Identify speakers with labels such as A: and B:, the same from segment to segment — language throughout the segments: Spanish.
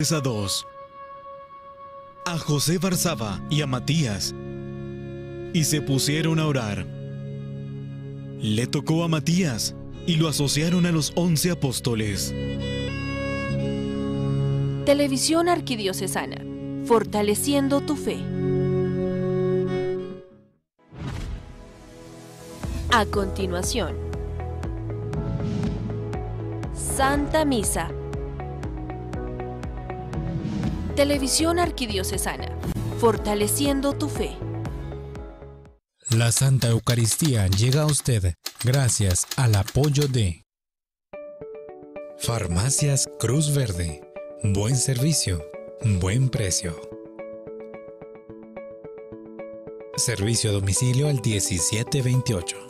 A: a dos, a José Barzaba y a Matías, y se pusieron a orar. Le tocó a Matías y lo asociaron a los once apóstoles.
B: Televisión Arquidiocesana, fortaleciendo tu fe. A continuación, Santa Misa. Televisión Arquidiocesana, fortaleciendo tu fe.
C: La Santa Eucaristía llega a usted gracias al apoyo de Farmacias Cruz Verde. Buen servicio, buen precio. Servicio a domicilio al 1728.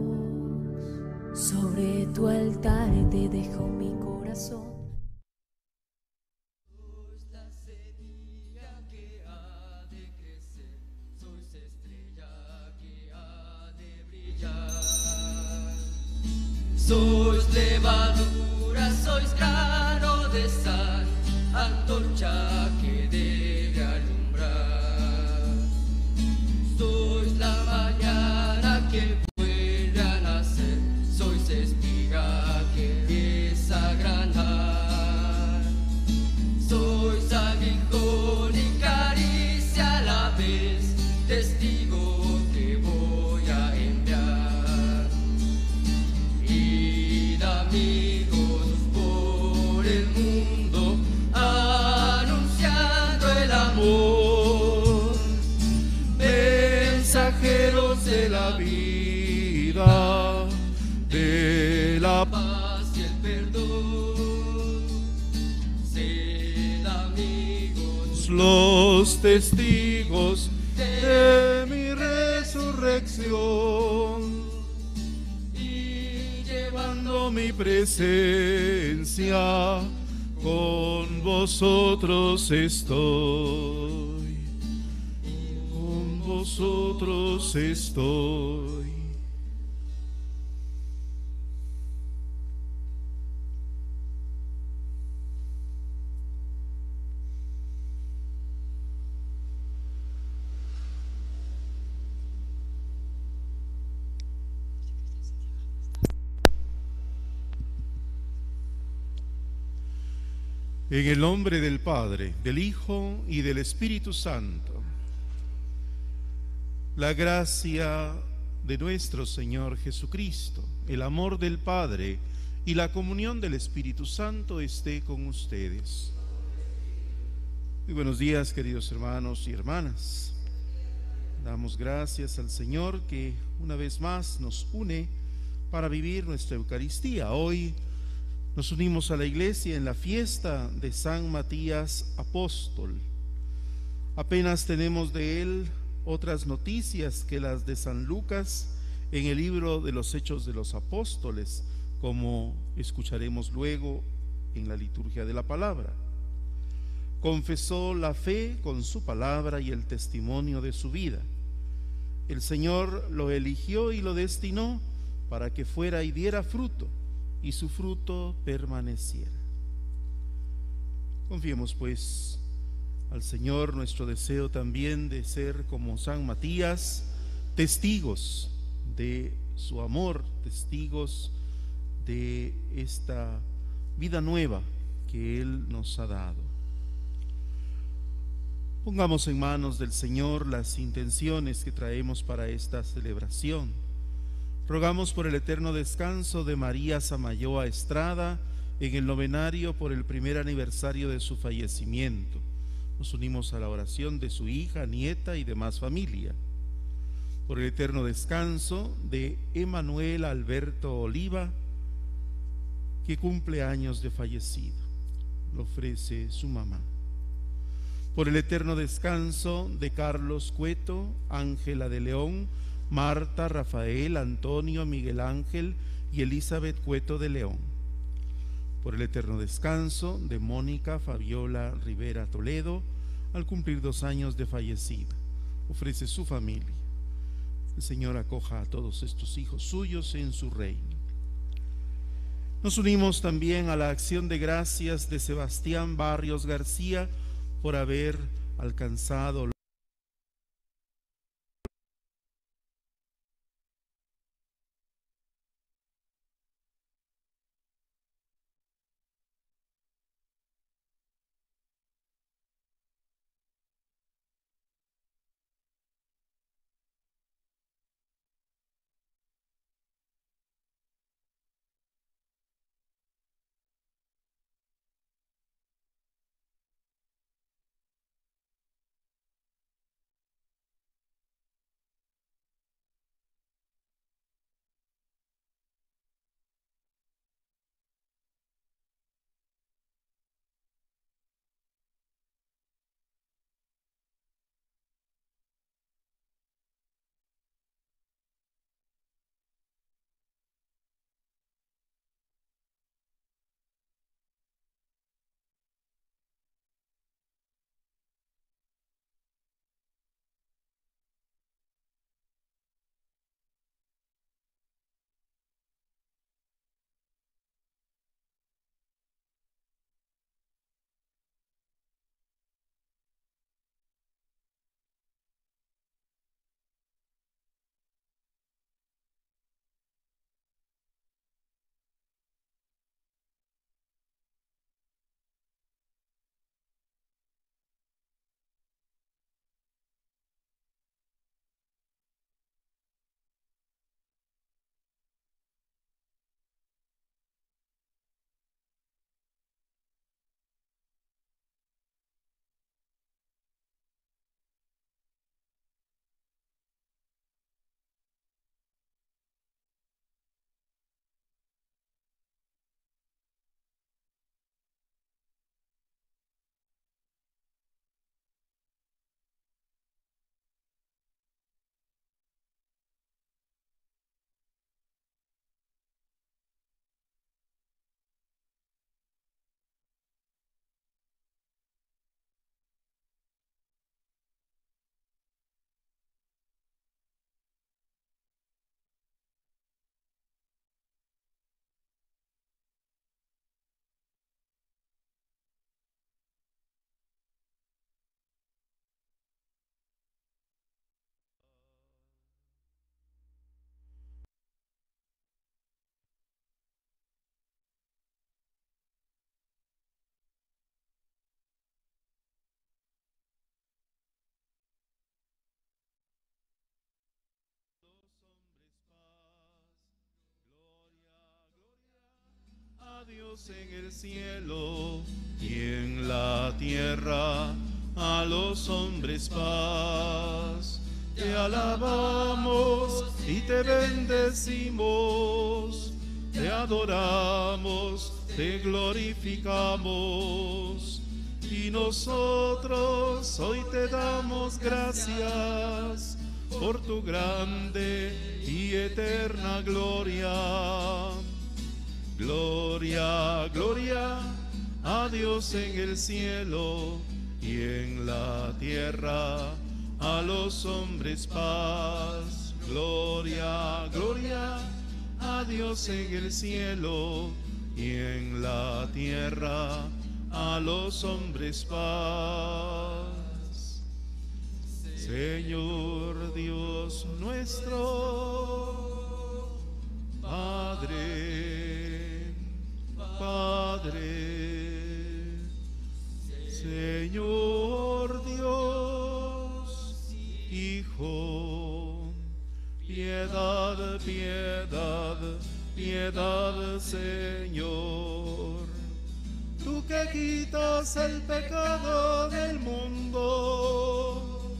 D: Sobre tu altar te dejo mi corazón.
E: Sois estoy, con vosotros estoy.
F: En el nombre del Padre, del Hijo y del Espíritu Santo. La gracia de nuestro Señor Jesucristo, el amor del Padre y la comunión del Espíritu Santo esté con ustedes. Muy buenos días, queridos hermanos y hermanas. Damos gracias al Señor que una vez más nos une para vivir nuestra Eucaristía. Hoy nos unimos a la iglesia en la fiesta de San Matías Apóstol. Apenas tenemos de él otras noticias que las de San Lucas en el libro de los Hechos de los Apóstoles, como escucharemos luego en la liturgia de la palabra. Confesó la fe con su palabra y el testimonio de su vida. El Señor lo eligió y lo destinó para que fuera y diera fruto y su fruto permaneciera. Confiemos pues al Señor nuestro deseo también de ser como San Matías, testigos de su amor, testigos de esta vida nueva que Él nos ha dado. Pongamos en manos del Señor las intenciones que traemos para esta celebración. Rogamos por el eterno descanso de María Samayoa Estrada en el novenario por el primer aniversario de su fallecimiento. Nos unimos a la oración de su hija, nieta y demás familia. Por el eterno descanso de Emanuel Alberto Oliva que cumple años de fallecido. Lo ofrece su mamá. Por el eterno descanso de Carlos Cueto, Ángela de León, Marta, Rafael, Antonio, Miguel Ángel y Elizabeth Cueto de León. Por el eterno descanso de Mónica Fabiola Rivera Toledo, al cumplir dos años de fallecida. Ofrece su familia. El Señor acoja a todos estos hijos suyos en su reino. Nos unimos también a la acción de gracias de Sebastián Barrios García por haber alcanzado Dios en el cielo y en la tierra, a los hombres paz. Te alabamos y te bendecimos, te adoramos, te glorificamos. Y nosotros hoy te damos gracias por tu grande y eterna gloria Gloria, gloria a Dios en el cielo y en la tierra a los hombres paz. Gloria, gloria a Dios en el cielo y en la tierra a los hombres paz. Señor Dios nuestro, Padre Padre, Señor Dios, Hijo, piedad, piedad, piedad, Señor. Tú que quitas el pecado del mundo,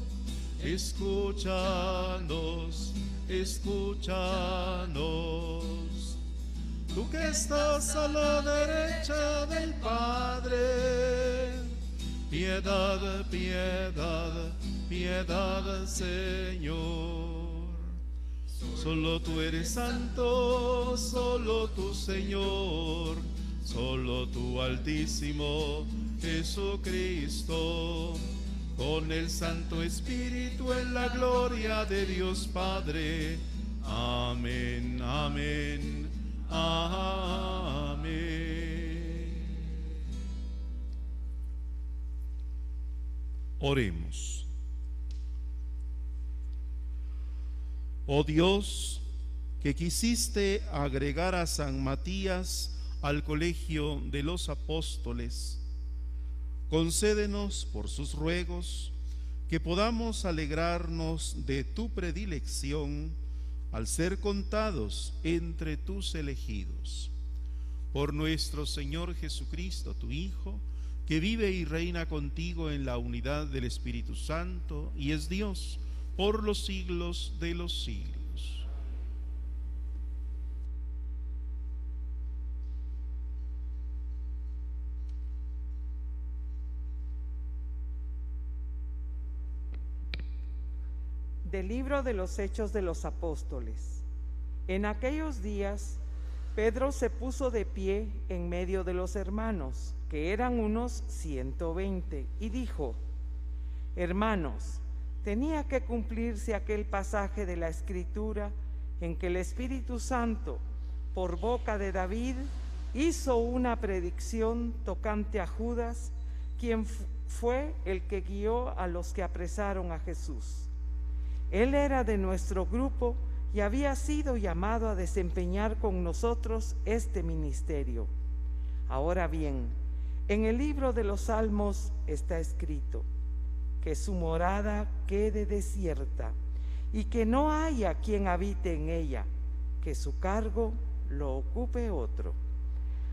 F: escúchanos, escúchanos tú que estás a la derecha del Padre. Piedad, piedad, piedad, Señor. Solo tú eres santo, solo tú, Señor, solo tú, Altísimo Jesucristo, con el Santo Espíritu en la gloria de Dios Padre. Amén, amén, amén. Oremos. Oh Dios, que quisiste agregar a San Matías al colegio de los apóstoles, concédenos por sus ruegos que podamos alegrarnos de tu predilección al ser contados entre tus elegidos. Por nuestro Señor Jesucristo, tu Hijo, que vive y reina contigo en la unidad del Espíritu Santo y es Dios por los siglos de los siglos.
G: Del libro de los Hechos de los Apóstoles. En aquellos días, Pedro se puso de pie en medio de los hermanos, que eran unos 120, y dijo, Hermanos, tenía que cumplirse aquel pasaje de la Escritura en que el Espíritu Santo, por boca de David, hizo una predicción tocante a Judas, quien fue el que guió a los que apresaron a Jesús. Él era de nuestro grupo y había sido llamado a desempeñar con nosotros este ministerio. Ahora bien, en el libro de los Salmos está escrito, que su morada quede desierta y que no haya quien habite en ella, que su cargo lo ocupe otro.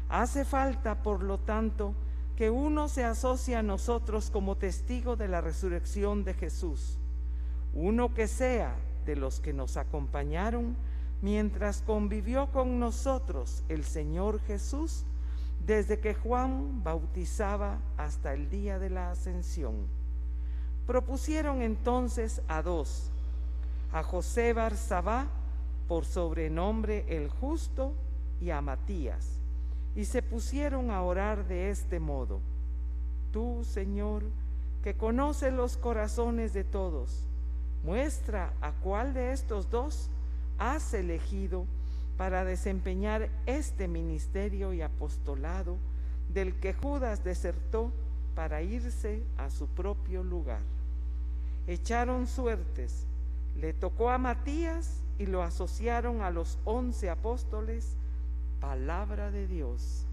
G: Hace falta, por lo tanto, que uno se asocie a nosotros como testigo de la resurrección de Jesús, uno que sea de los que nos acompañaron mientras convivió con nosotros el Señor Jesús desde que Juan bautizaba hasta el día de la ascensión Propusieron entonces a dos, a José Barzabá, por sobrenombre el justo, y a Matías, y se pusieron a orar de este modo. Tú, Señor, que conoces los corazones de todos, muestra a cuál de estos dos has elegido para desempeñar este ministerio y apostolado del que Judas desertó para irse a su propio lugar echaron suertes. Le tocó a Matías y lo asociaron a los once apóstoles. Palabra de Dios.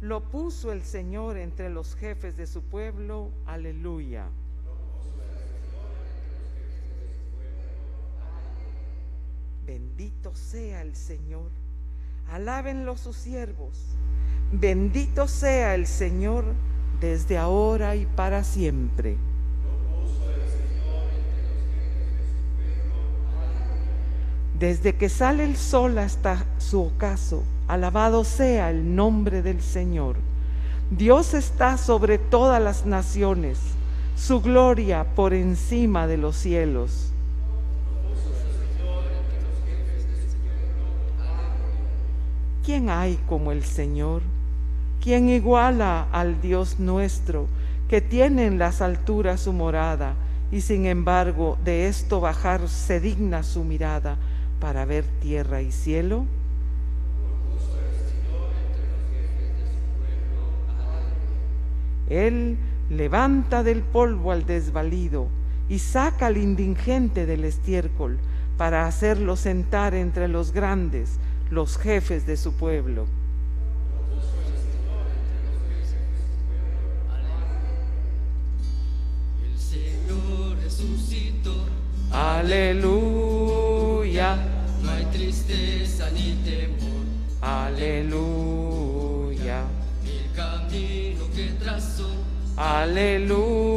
G: Lo puso el Señor entre los jefes de su pueblo. Aleluya. Bendito sea el Señor. Alábenlo sus siervos. Bendito sea el Señor desde ahora y para siempre. Desde que sale el sol hasta su ocaso, alabado sea el nombre del Señor. Dios está sobre todas las naciones, su gloria por encima de los cielos. ¿Quién hay como el Señor? ¿Quién iguala al Dios nuestro, que tiene en las alturas su morada, y sin embargo de esto bajar se digna su mirada para ver tierra y cielo? Él levanta del polvo al desvalido y saca al indigente del estiércol para hacerlo sentar entre los grandes, los jefes de su pueblo. Aleluya.
H: No hay tristeza ni temor.
G: Aleluya.
H: El camino que trazó.
G: Aleluya.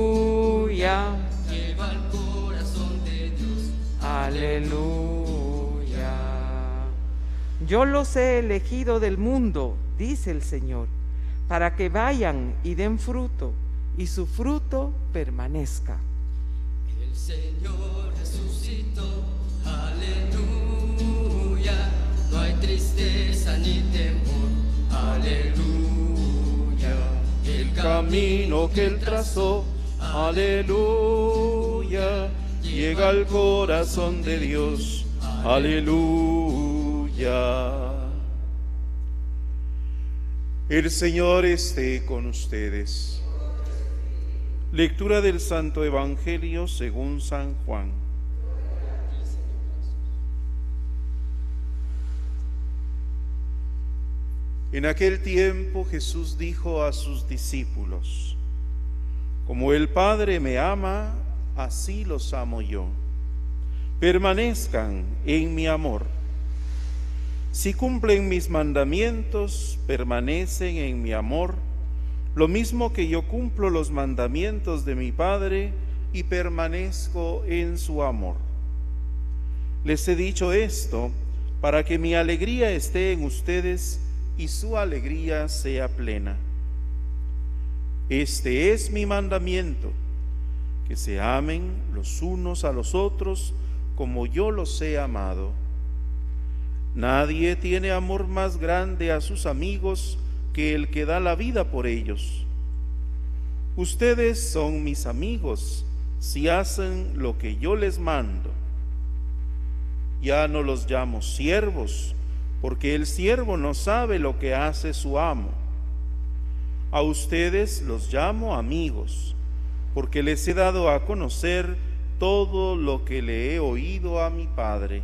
H: Lleva al corazón de Dios.
G: Aleluya. Yo los he elegido del mundo, dice el Señor, para que vayan y den fruto, y su fruto permanezca.
H: El Señor resucitó, aleluya. No hay tristeza ni temor, aleluya.
F: El camino que él trazó, aleluya, llega al corazón de Dios, aleluya. El Señor esté con ustedes. Lectura del Santo Evangelio según San Juan. En aquel tiempo Jesús dijo a sus discípulos, Como el Padre me ama, así los amo yo. Permanezcan en mi amor. Si cumplen mis mandamientos, permanecen en mi amor, lo mismo que yo cumplo los mandamientos de mi Padre y permanezco en su amor. Les he dicho esto para que mi alegría esté en ustedes y su alegría sea plena. Este es mi mandamiento, que se amen los unos a los otros como yo los he amado. Nadie tiene amor más grande a sus amigos que el que da la vida por ellos. Ustedes son mis amigos si hacen lo que yo les mando. Ya no los llamo siervos, porque el siervo no sabe lo que hace su amo. A ustedes los llamo amigos, porque les he dado a conocer todo lo que le he oído a mi Padre.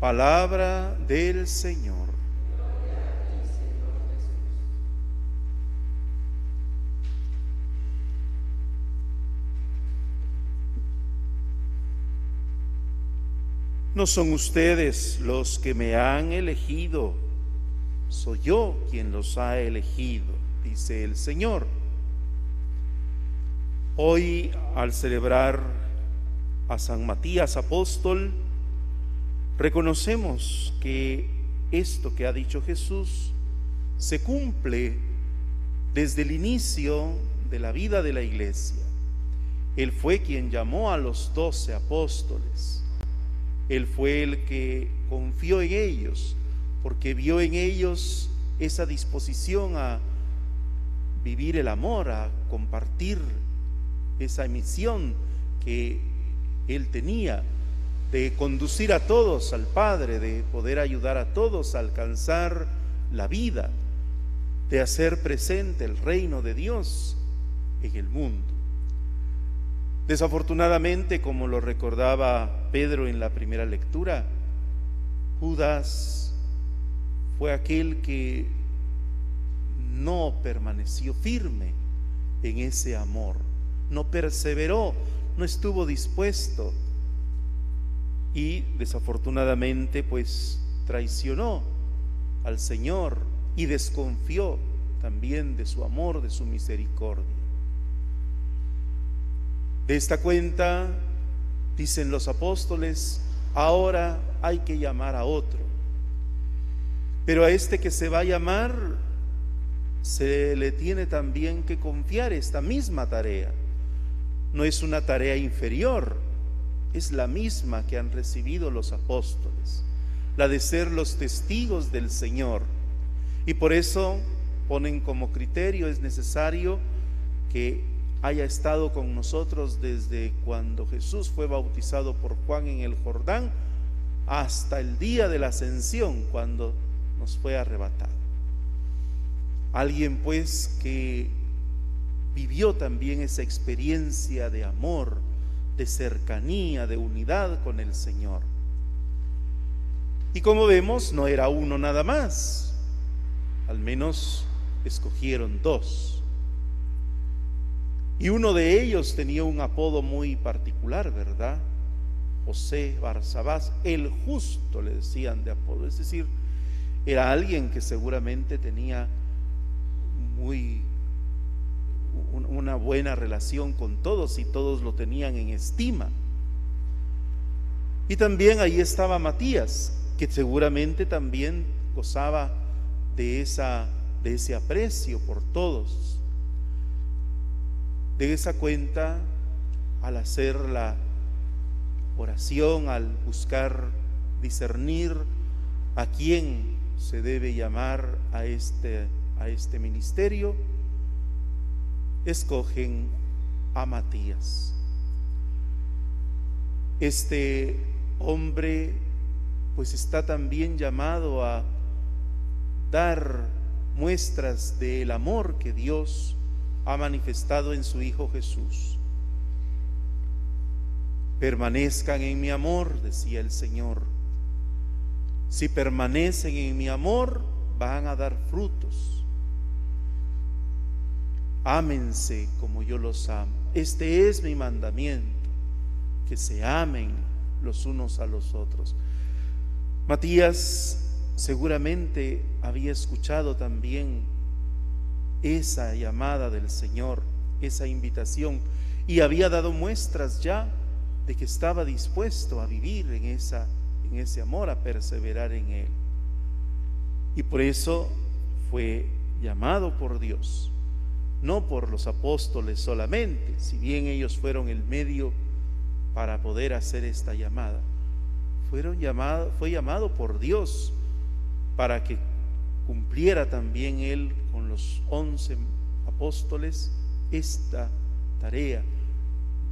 F: Palabra del Señor. No son ustedes los que me han elegido, soy yo quien los ha elegido, dice el Señor. Hoy, al celebrar a San Matías apóstol, reconocemos que esto que ha dicho Jesús se cumple desde el inicio de la vida de la iglesia. Él fue quien llamó a los doce apóstoles él fue el que confió en ellos, porque vio en ellos esa disposición a vivir el amor, a compartir esa misión que Él tenía de conducir a todos al Padre, de poder ayudar a todos a alcanzar la vida, de hacer presente el reino de Dios en el mundo. Desafortunadamente, como lo recordaba Pedro en la primera lectura, Judas fue aquel que no permaneció firme en ese amor, no perseveró, no estuvo dispuesto y desafortunadamente pues traicionó al Señor y desconfió también de su amor, de su misericordia. De esta cuenta, dicen los apóstoles, ahora hay que llamar a otro. Pero a este que se va a llamar, se le tiene también que confiar esta misma tarea. No es una tarea inferior, es la misma que han recibido los apóstoles, la de ser los testigos del Señor. Y por eso ponen como criterio, es necesario que haya estado con nosotros desde cuando Jesús fue bautizado por Juan en el Jordán hasta el día de la ascensión, cuando nos fue arrebatado. Alguien pues que vivió también esa experiencia de amor, de cercanía, de unidad con el Señor. Y como vemos, no era uno nada más, al menos escogieron dos. Y uno de ellos tenía un apodo muy particular, ¿verdad? José Barzabás, el justo le decían de apodo, es decir, era alguien que seguramente tenía muy una buena relación con todos y todos lo tenían en estima. Y también ahí estaba Matías, que seguramente también gozaba de, esa, de ese aprecio por todos. De esa cuenta, al hacer la oración, al buscar discernir a quién se debe llamar a este, a este ministerio, escogen a Matías. Este hombre pues está también llamado a dar muestras del amor que Dios ha manifestado en su Hijo Jesús. Permanezcan en mi amor, decía el Señor. Si permanecen en mi amor, van a dar frutos. Ámense como yo los amo. Este es mi mandamiento, que se amen los unos a los otros. Matías seguramente había escuchado también esa llamada del Señor, esa invitación, y había dado muestras ya de que estaba dispuesto a vivir en, esa, en ese amor, a perseverar en él. Y por eso fue llamado por Dios, no por los apóstoles solamente, si bien ellos fueron el medio para poder hacer esta llamada. Fueron llamado, fue llamado por Dios para que cumpliera también él con los once apóstoles esta tarea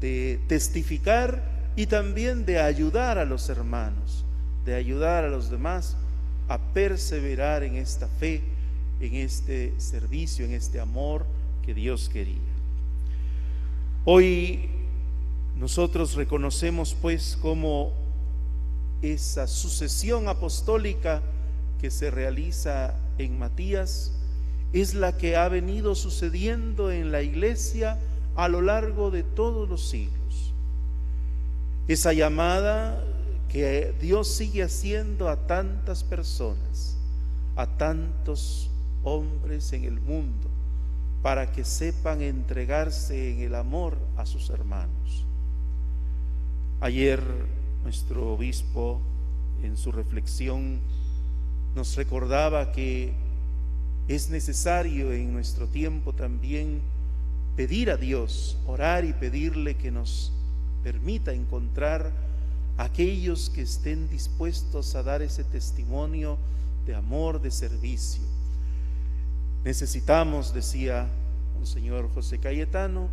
F: de testificar y también de ayudar a los hermanos, de ayudar a los demás a perseverar en esta fe, en este servicio, en este amor que Dios quería. Hoy nosotros reconocemos pues como esa sucesión apostólica que se realiza en Matías es la que ha venido sucediendo en la iglesia a lo largo de todos los siglos. Esa llamada que Dios sigue haciendo a tantas personas, a tantos hombres en el mundo, para que sepan entregarse en el amor a sus hermanos. Ayer nuestro obispo en su reflexión nos recordaba que es necesario en nuestro tiempo también pedir a Dios, orar y pedirle que nos permita encontrar aquellos que estén dispuestos a dar ese testimonio de amor, de servicio. Necesitamos, decía un señor José Cayetano,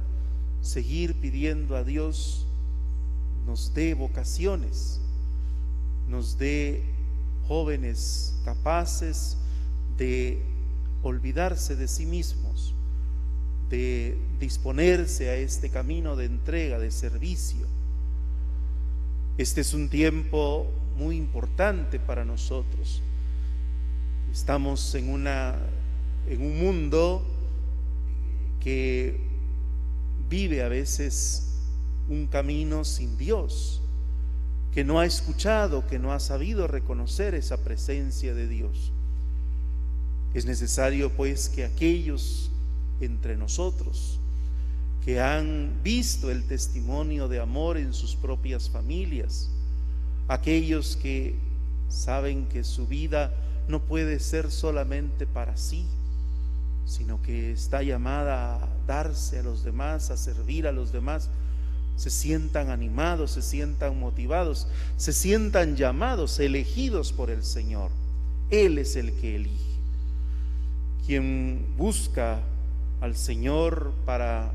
F: seguir pidiendo a Dios nos dé vocaciones, nos dé jóvenes capaces de olvidarse de sí mismos, de disponerse a este camino de entrega, de servicio. Este es un tiempo muy importante para nosotros. Estamos en, una, en un mundo que vive a veces un camino sin Dios, que no ha escuchado, que no ha sabido reconocer esa presencia de Dios. Es necesario pues que aquellos entre nosotros que han visto el testimonio de amor en sus propias familias, aquellos que saben que su vida no puede ser solamente para sí, sino que está llamada a darse a los demás, a servir a los demás, se sientan animados, se sientan motivados, se sientan llamados, elegidos por el Señor. Él es el que elige. Quien busca al Señor para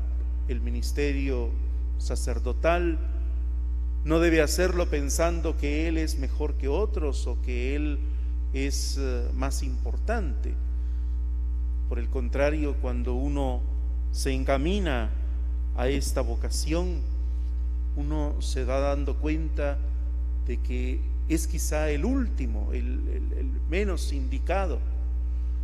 F: el ministerio sacerdotal, no debe hacerlo pensando que Él es mejor que otros o que Él es eh, más importante. Por el contrario, cuando uno se encamina a esta vocación, uno se va dando cuenta de que es quizá el último, el, el menos indicado,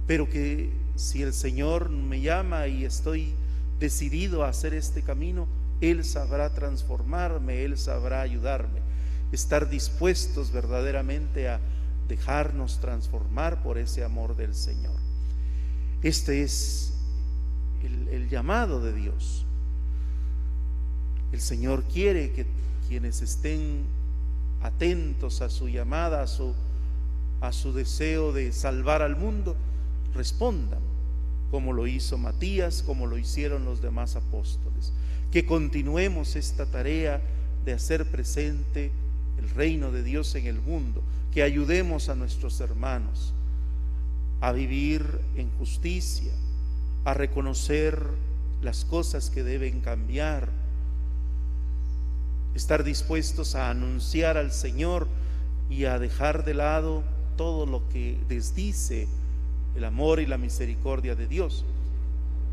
F: pero que si el Señor me llama y estoy decidido a hacer este camino, Él sabrá transformarme, Él sabrá ayudarme. Estar dispuestos verdaderamente a dejarnos transformar por ese amor del Señor. Este es el, llamado de Dios. El Señor quiere que quienes estén atentos a su llamada, a su, a su deseo de salvar al mundo, respondan como lo hizo Matías, como lo hicieron los demás apóstoles. Que continuemos esta tarea de hacer presente el reino de Dios en el mundo, que ayudemos a nuestros hermanos a vivir en justicia, a reconocer las cosas que deben cambiar, estar dispuestos a anunciar al Señor y a dejar de lado todo lo que desdice el amor y la misericordia de Dios.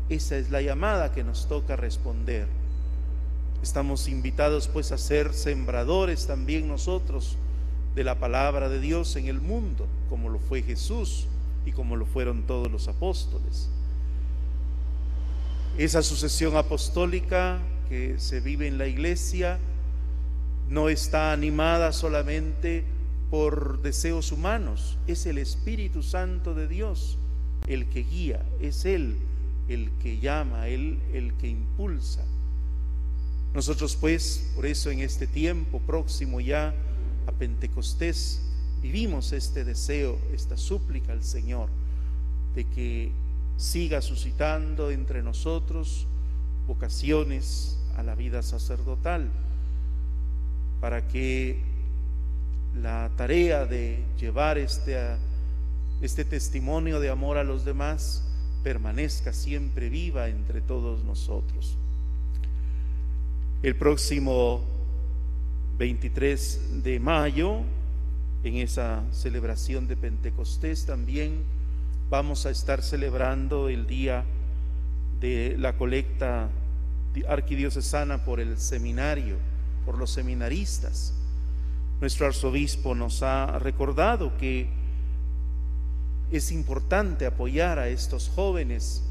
F: Esa es la llamada que nos toca responder. Estamos invitados pues a ser sembradores también nosotros de la palabra de Dios en el mundo, como lo fue Jesús y como lo fueron todos los apóstoles. Esa sucesión apostólica que se vive en la iglesia no está animada solamente por deseos humanos, es el Espíritu Santo de Dios el que guía, es Él el que llama, Él el que impulsa. Nosotros pues, por eso en este tiempo próximo ya a Pentecostés, vivimos este deseo, esta súplica al Señor, de que siga suscitando entre nosotros vocaciones a la vida sacerdotal, para que la tarea de llevar este, este testimonio de amor a los demás permanezca siempre viva entre todos nosotros. El próximo 23 de mayo, en esa celebración de Pentecostés, también vamos a estar celebrando el día de la colecta arquidiocesana por el seminario, por los seminaristas. Nuestro arzobispo nos ha recordado que es importante apoyar a estos jóvenes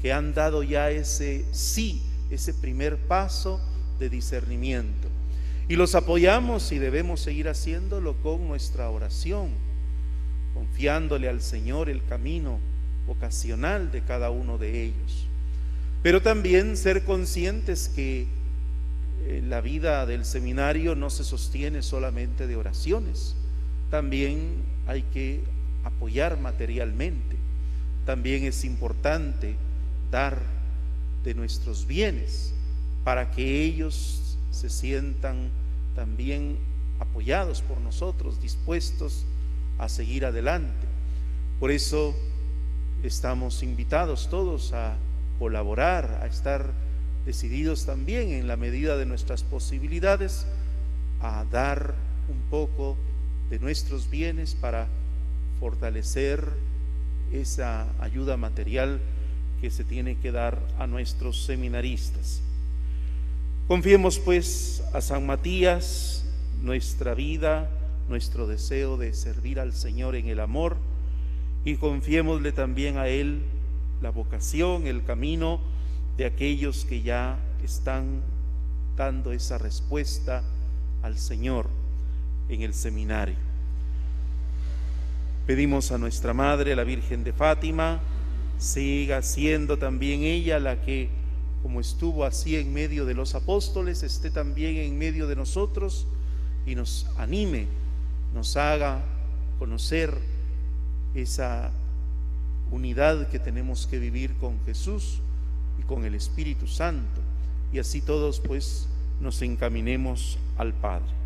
F: que han dado ya ese sí, ese primer paso de discernimiento. Y los apoyamos y debemos seguir haciéndolo con nuestra oración, confiándole al Señor el camino vocacional de cada uno de ellos. Pero también ser conscientes que eh, la vida del seminario no se sostiene solamente de oraciones, también hay que apoyar materialmente, también es importante dar de nuestros bienes para que ellos se sientan también apoyados por nosotros, dispuestos a seguir adelante. Por eso estamos invitados todos a colaborar, a estar decididos también en la medida de nuestras posibilidades a dar un poco de nuestros bienes para fortalecer esa ayuda material que se tiene que dar a nuestros seminaristas. Confiemos pues a San Matías nuestra vida, nuestro deseo de servir al Señor en el amor y confiémosle también a Él la vocación, el camino, de aquellos que ya están dando esa respuesta al Señor en el seminario. Pedimos a nuestra Madre, la Virgen de Fátima, siga siendo también ella la que, como estuvo así en medio de los apóstoles, esté también en medio de nosotros y nos anime, nos haga conocer esa unidad que tenemos que vivir con Jesús con el Espíritu Santo y así todos pues nos encaminemos al Padre.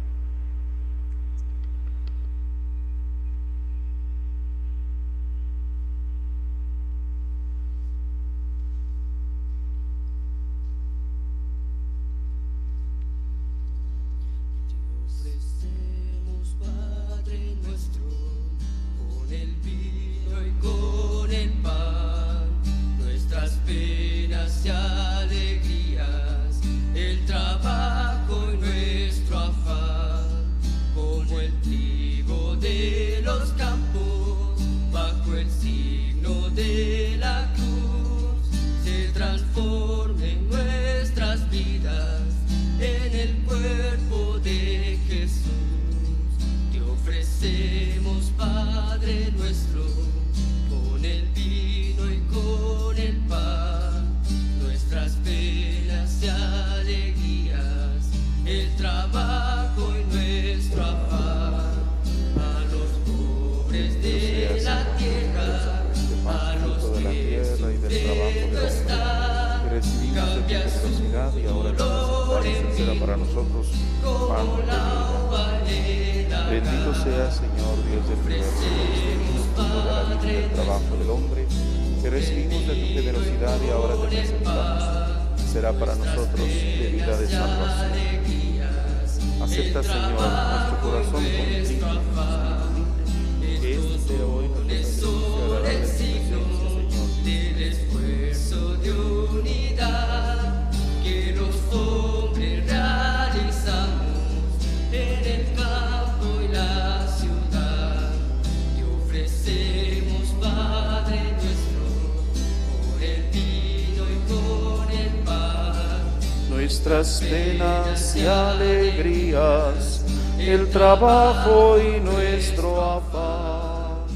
F: Nuestras penas y alegrías, el trabajo y nuestro afán.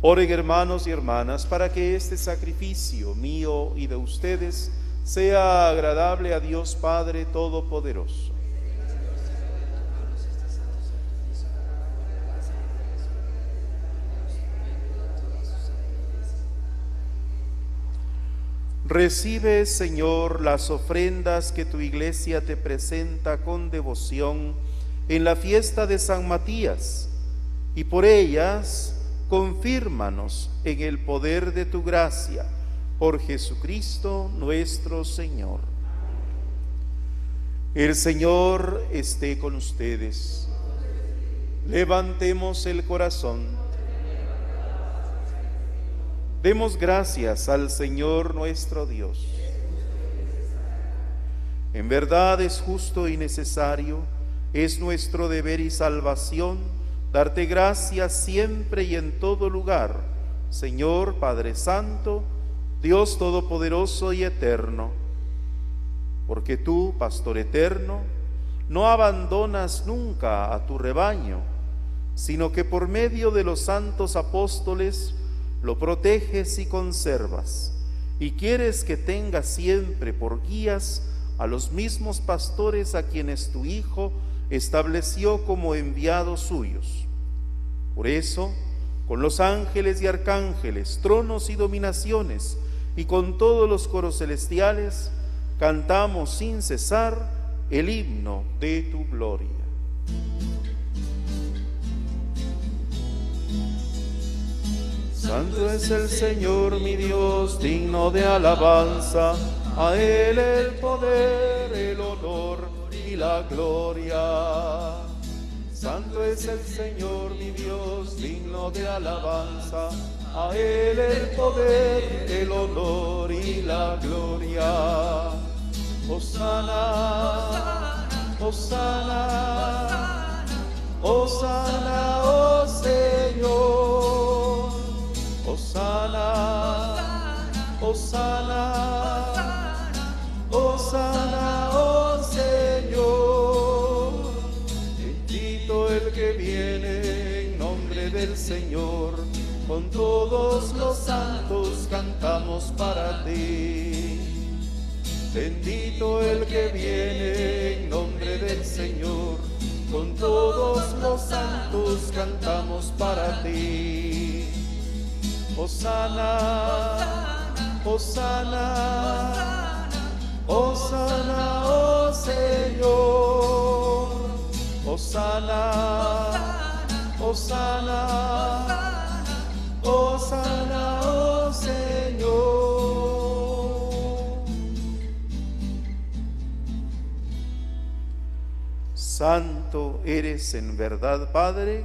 F: Oren hermanos y hermanas para que este sacrificio mío y de ustedes sea agradable a Dios Padre Todopoderoso. Recibe, Señor, las ofrendas que tu iglesia te presenta con devoción en la fiesta de San Matías, y por ellas confírmanos en el poder de tu gracia, por Jesucristo nuestro Señor. El Señor esté con ustedes. Levantemos el corazón. Demos gracias al Señor nuestro Dios. En verdad es justo y necesario, es nuestro deber y salvación darte gracias siempre y en todo lugar, Señor Padre Santo, Dios Todopoderoso y Eterno, porque tú, Pastor Eterno, no abandonas nunca a tu rebaño, sino que por medio de los santos apóstoles, lo proteges y conservas, y quieres que tenga siempre por guías a los mismos pastores a quienes tu Hijo estableció como enviados suyos. Por eso, con los ángeles y arcángeles, tronos y dominaciones, y con todos los coros celestiales, cantamos sin cesar el himno de tu gloria. Santo es el Señor mi Dios, digno de alabanza, a Él el poder, el honor y la gloria. Santo es el Señor mi Dios, digno de alabanza, a Él el poder, el honor y la gloria. Osana, Osana, Osana, oh Señor. Osana, Osana, Osana, oh Señor. Bendito el que viene en nombre del Señor. Con todos los santos cantamos para ti. Bendito el que viene en nombre del Señor. Con todos los santos cantamos para ti. Osana, Osana, Osana, oh Señor. Osana, Osana, Osana, oh Señor. Santo eres en verdad, Padre,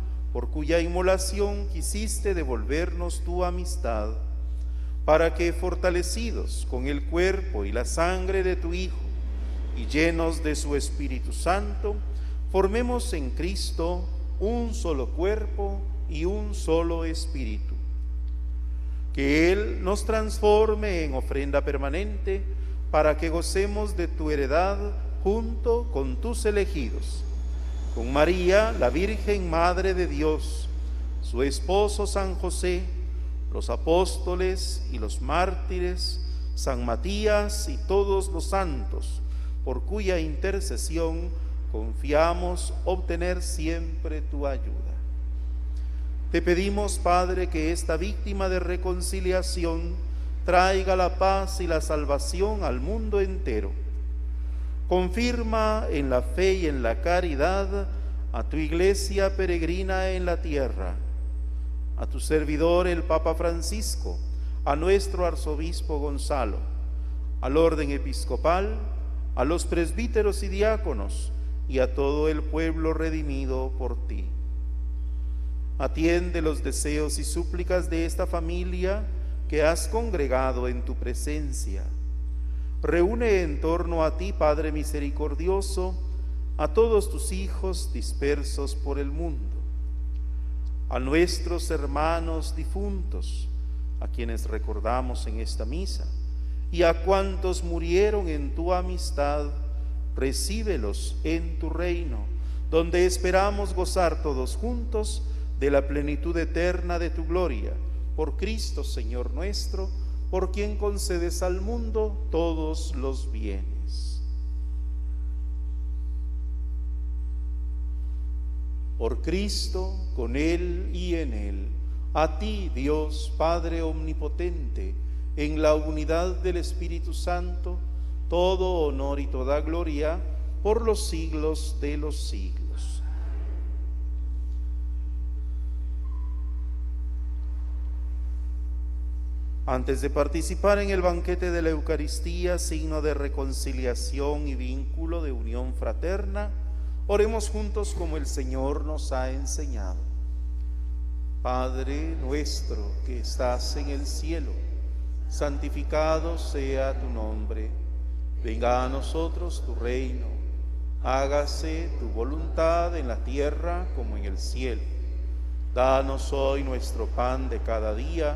F: por cuya inmolación quisiste devolvernos tu amistad, para que fortalecidos con el cuerpo y la sangre de tu Hijo y llenos de su Espíritu Santo, formemos en Cristo un solo cuerpo y un solo espíritu. Que Él nos transforme en ofrenda permanente para que gocemos de tu heredad junto con tus elegidos con María, la Virgen Madre de Dios, su esposo San José, los apóstoles y los mártires, San Matías y todos los santos, por cuya intercesión confiamos obtener siempre tu ayuda. Te pedimos, Padre, que esta víctima de reconciliación traiga la paz y la salvación al mundo entero Confirma en la fe y en la caridad a tu iglesia peregrina en la tierra, a tu servidor el Papa Francisco, a nuestro arzobispo Gonzalo, al orden episcopal, a los presbíteros y diáconos y a todo el pueblo redimido por ti. Atiende los deseos y súplicas de esta familia que has congregado en tu presencia Reúne en torno a ti, Padre misericordioso, a todos tus hijos dispersos por el mundo, a nuestros hermanos difuntos, a quienes recordamos en esta misa, y a cuantos murieron en tu amistad, recíbelos en tu reino, donde esperamos gozar todos juntos de la plenitud eterna de tu gloria. Por Cristo, Señor nuestro, por quien concedes al mundo todos los bienes. Por Cristo, con Él y en Él, a ti, Dios Padre Omnipotente, en la unidad del Espíritu Santo, todo honor y toda gloria por los siglos de los siglos. Antes de participar en el banquete de la Eucaristía, signo de reconciliación y vínculo de unión fraterna, oremos juntos como el Señor nos ha enseñado. Padre nuestro que estás en el cielo, santificado sea tu nombre, venga a nosotros tu reino, hágase tu voluntad en la tierra como en el cielo. Danos hoy nuestro pan de cada día,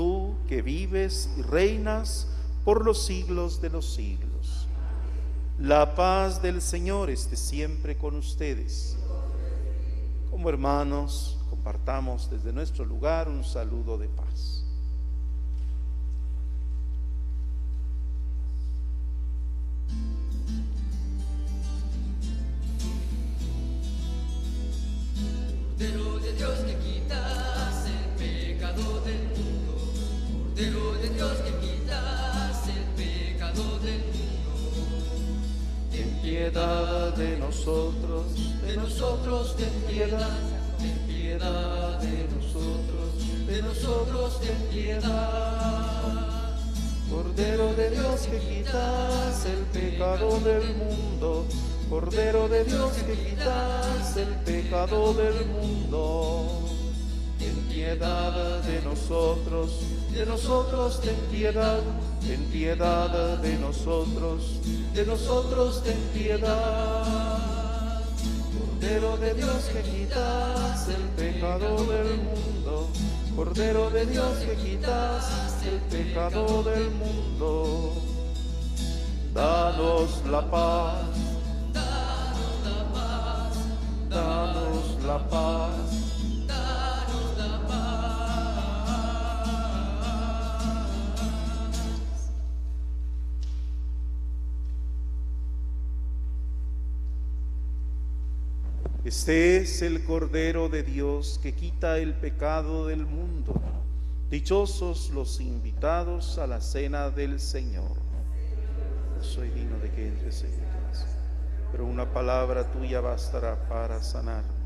F: tú que vives y reinas por los siglos de los siglos. La paz del Señor esté siempre con ustedes. Como hermanos, compartamos desde nuestro lugar un saludo de paz.
H: Dios que quitas el pecado del mundo.
F: Ten piedad de nosotros,
H: de nosotros ten piedad, ten piedad de nosotros, de nosotros ten piedad.
F: Cordero de Dios que quitas el pecado del mundo, Cordero de Dios que quitas el pecado del mundo. Danos la paz, danos la paz. Este es el Cordero de Dios que quita el pecado del mundo. Dichosos los invitados a la cena del Señor. No soy digno de que entres en mi casa, pero una palabra tuya bastará para sanarme.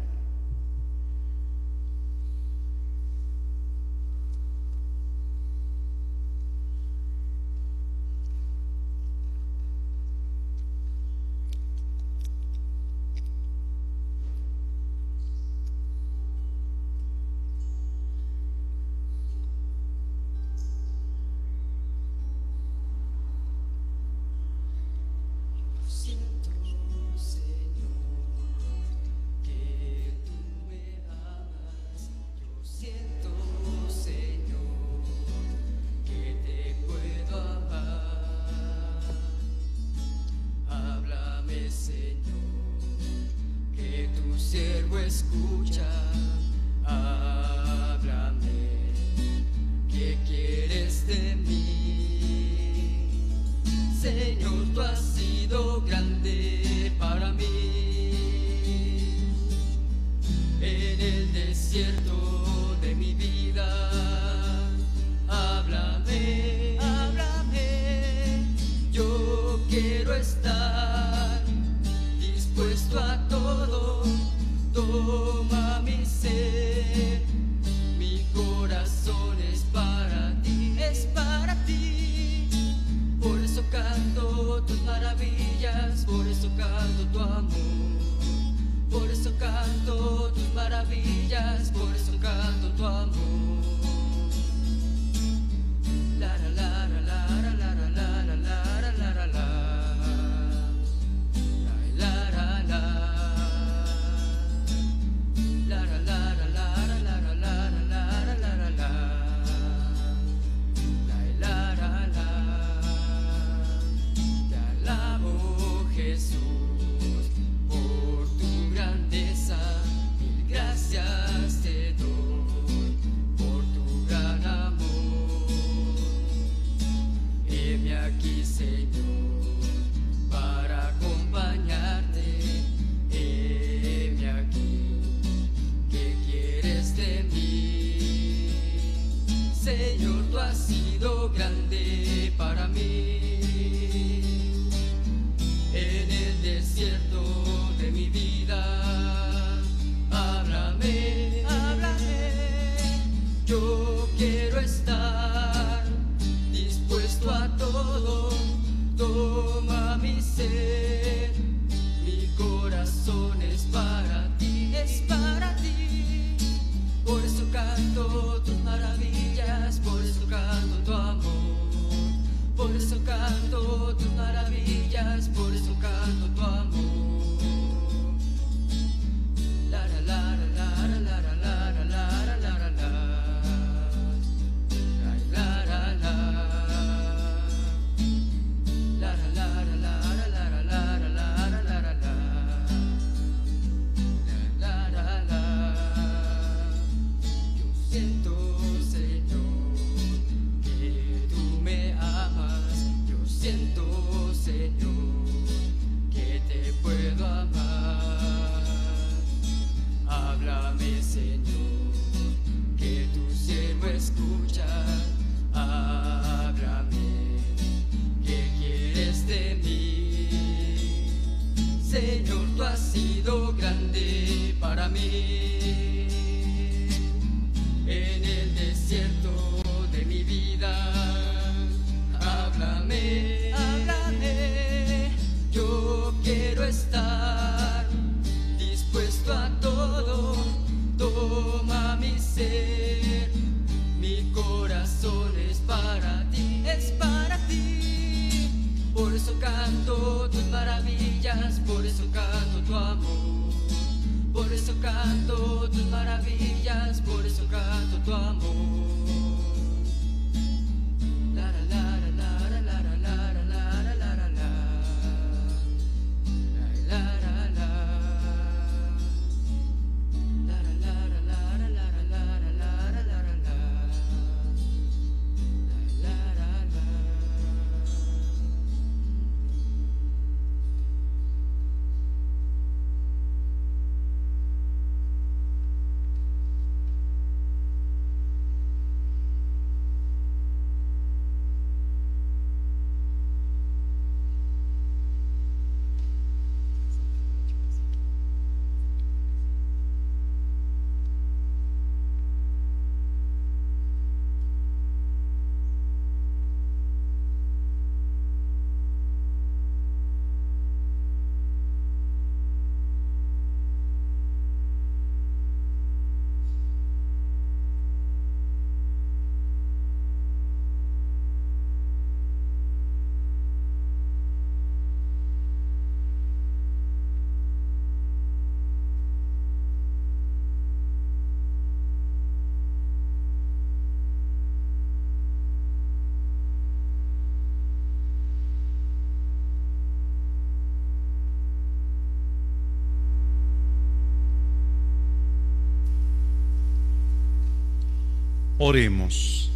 F: Oremos.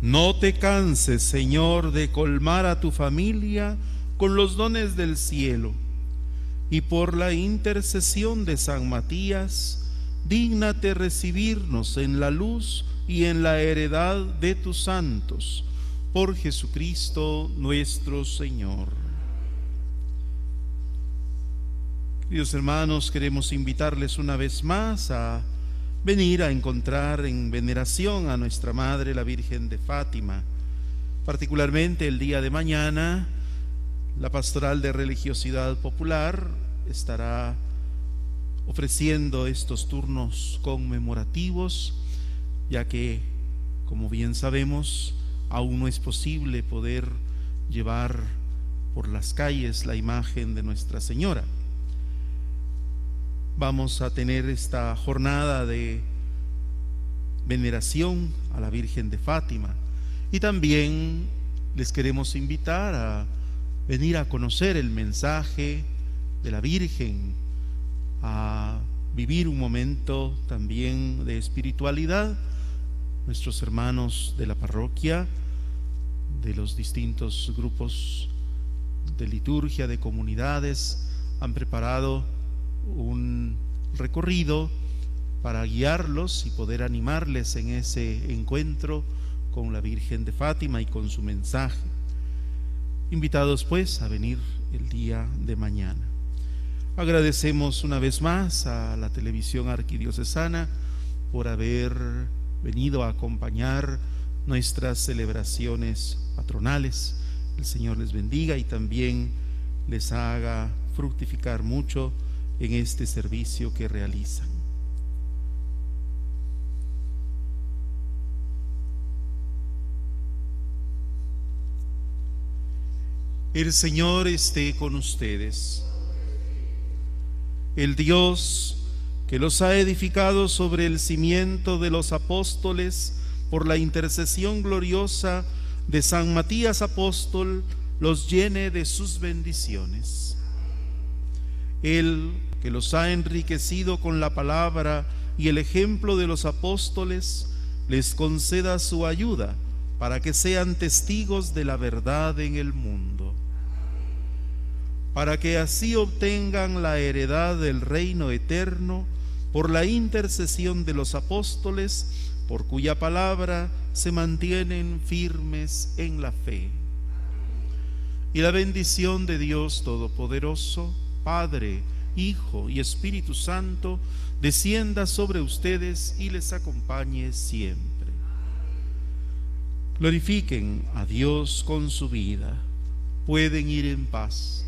F: No te canses, Señor, de colmar a tu familia con los dones del cielo, y por la intercesión de San Matías, dígnate recibirnos en la luz y en la heredad de tus santos, por Jesucristo nuestro Señor. Queridos hermanos, queremos invitarles una vez más a venir a encontrar en veneración a nuestra Madre, la Virgen de Fátima. Particularmente el día de mañana, la Pastoral de Religiosidad Popular estará ofreciendo estos turnos conmemorativos, ya que, como bien sabemos, aún no es posible poder llevar por las calles la imagen de Nuestra Señora vamos a tener esta jornada de veneración a la Virgen de Fátima. Y también les queremos invitar a venir a conocer el mensaje de la Virgen, a vivir un momento también de espiritualidad. Nuestros hermanos de la parroquia, de los distintos grupos de liturgia, de comunidades, han preparado un recorrido para guiarlos y poder animarles en ese encuentro con la Virgen de Fátima y con su mensaje. Invitados pues a venir el día de mañana. Agradecemos una vez más a la televisión arquidiocesana por haber venido a acompañar nuestras celebraciones patronales. El Señor les bendiga y también les haga fructificar mucho en este servicio que realizan. El Señor esté con ustedes. El Dios que los ha edificado sobre el cimiento de los apóstoles por la intercesión gloriosa de San Matías apóstol, los llene de sus bendiciones. Él que los ha enriquecido con la palabra y el ejemplo de los apóstoles, les conceda su ayuda para que sean testigos de la verdad en el mundo, para que así obtengan la heredad del reino eterno por la intercesión de los apóstoles, por cuya palabra se mantienen firmes en la fe. Y la bendición de Dios Todopoderoso, Padre, Hijo y Espíritu Santo, descienda sobre ustedes y les acompañe siempre. Glorifiquen a Dios con su vida. Pueden ir en paz.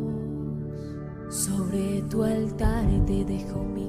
D: Sobre tu altar te dejo mi